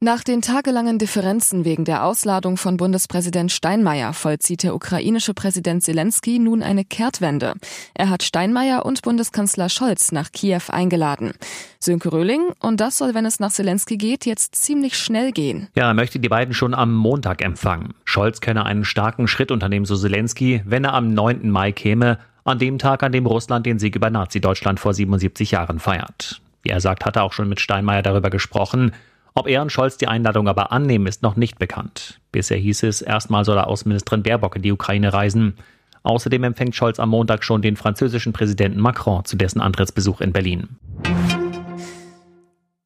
Nach den tagelangen Differenzen wegen der Ausladung von Bundespräsident Steinmeier vollzieht der ukrainische Präsident Zelensky nun eine Kehrtwende. Er hat Steinmeier und Bundeskanzler Scholz nach Kiew eingeladen. Sönke Röhling, und das soll, wenn es nach Zelensky geht, jetzt ziemlich schnell gehen. Ja, er möchte die beiden schon am Montag empfangen. Scholz könne einen starken Schritt unternehmen, so Zelensky, wenn er am 9. Mai käme, an dem Tag, an dem Russland den Sieg über Nazi-Deutschland vor 77 Jahren feiert. Wie er sagt, hat er auch schon mit Steinmeier darüber gesprochen. Ob er und Scholz die Einladung aber annehmen, ist noch nicht bekannt. Bisher hieß es, erstmal soll Außenministerin Baerbock in die Ukraine reisen. Außerdem empfängt Scholz am Montag schon den französischen Präsidenten Macron zu dessen Antrittsbesuch in Berlin.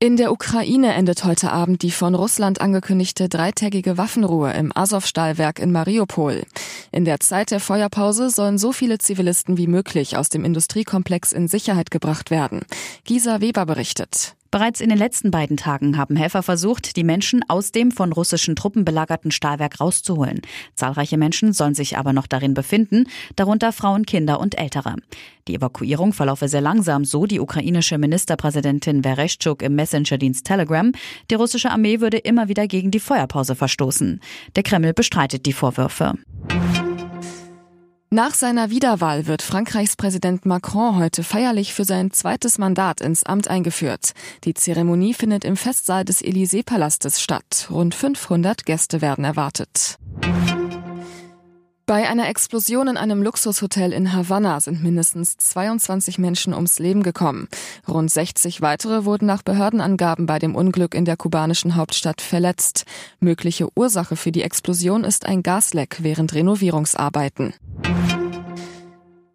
In der Ukraine endet heute Abend die von Russland angekündigte dreitägige Waffenruhe im Azov-Stahlwerk in Mariupol. In der Zeit der Feuerpause sollen so viele Zivilisten wie möglich aus dem Industriekomplex in Sicherheit gebracht werden. Gisa Weber berichtet. Bereits in den letzten beiden Tagen haben Helfer versucht, die Menschen aus dem von russischen Truppen belagerten Stahlwerk rauszuholen. Zahlreiche Menschen sollen sich aber noch darin befinden, darunter Frauen, Kinder und Ältere. Die Evakuierung verlaufe sehr langsam, so die ukrainische Ministerpräsidentin Vereshchuk im Messenger-Dienst Telegram. Die russische Armee würde immer wieder gegen die Feuerpause verstoßen. Der Kreml bestreitet die Vorwürfe. Nach seiner Wiederwahl wird Frankreichs Präsident Macron heute feierlich für sein zweites Mandat ins Amt eingeführt. Die Zeremonie findet im Festsaal des Élysée-Palastes statt. Rund 500 Gäste werden erwartet. Bei einer Explosion in einem Luxushotel in Havanna sind mindestens 22 Menschen ums Leben gekommen. Rund 60 weitere wurden nach Behördenangaben bei dem Unglück in der kubanischen Hauptstadt verletzt. Mögliche Ursache für die Explosion ist ein Gasleck während Renovierungsarbeiten.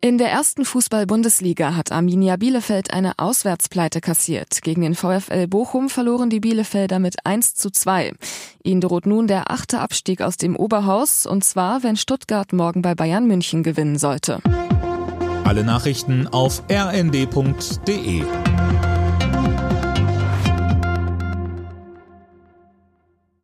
In der ersten Fußball-Bundesliga hat Arminia Bielefeld eine Auswärtspleite kassiert. Gegen den VfL Bochum verloren die Bielefelder mit 1 zu 2. Ihnen droht nun der achte Abstieg aus dem Oberhaus, und zwar, wenn Stuttgart morgen bei Bayern München gewinnen sollte. Alle Nachrichten auf rnd.de